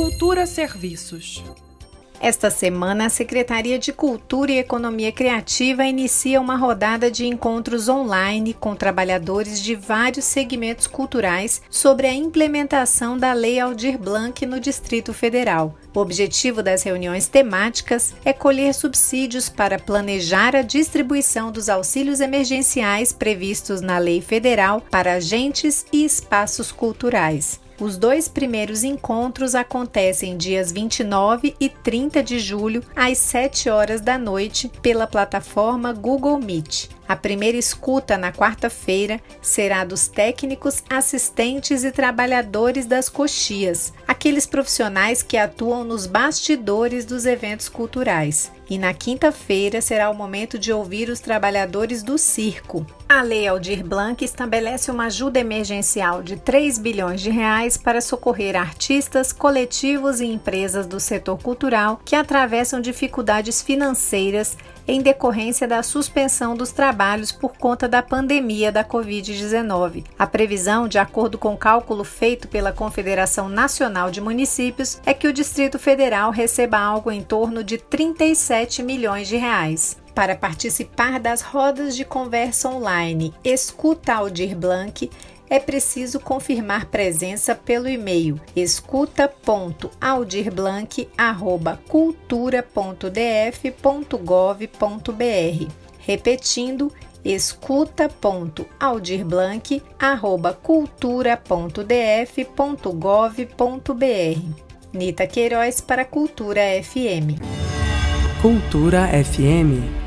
Cultura Serviços. Esta semana, a Secretaria de Cultura e Economia Criativa inicia uma rodada de encontros online com trabalhadores de vários segmentos culturais sobre a implementação da Lei Aldir Blanc no Distrito Federal. O objetivo das reuniões temáticas é colher subsídios para planejar a distribuição dos auxílios emergenciais previstos na lei federal para agentes e espaços culturais. Os dois primeiros encontros acontecem dias 29 e 30 de julho, às 7 horas da noite, pela plataforma Google Meet. A primeira escuta na quarta-feira será dos técnicos, assistentes e trabalhadores das coxias, aqueles profissionais que atuam nos bastidores dos eventos culturais. E na quinta-feira será o momento de ouvir os trabalhadores do circo. A Lei Aldir Blanc estabelece uma ajuda emergencial de 3 bilhões de reais para socorrer artistas, coletivos e empresas do setor cultural que atravessam dificuldades financeiras em decorrência da suspensão dos trabalhos por conta da pandemia da Covid-19. A previsão, de acordo com o cálculo feito pela Confederação Nacional de Municípios, é que o Distrito Federal receba algo em torno de 37 milhões de reais. Para participar das rodas de conversa online Escuta Aldir Blanc, é preciso confirmar presença pelo e-mail escuta.aldirblanc@cultura.df.gov.br. Repetindo, escuta.aldirblanc@cultura.df.gov.br. Nita Queiroz para Cultura FM. Cultura FM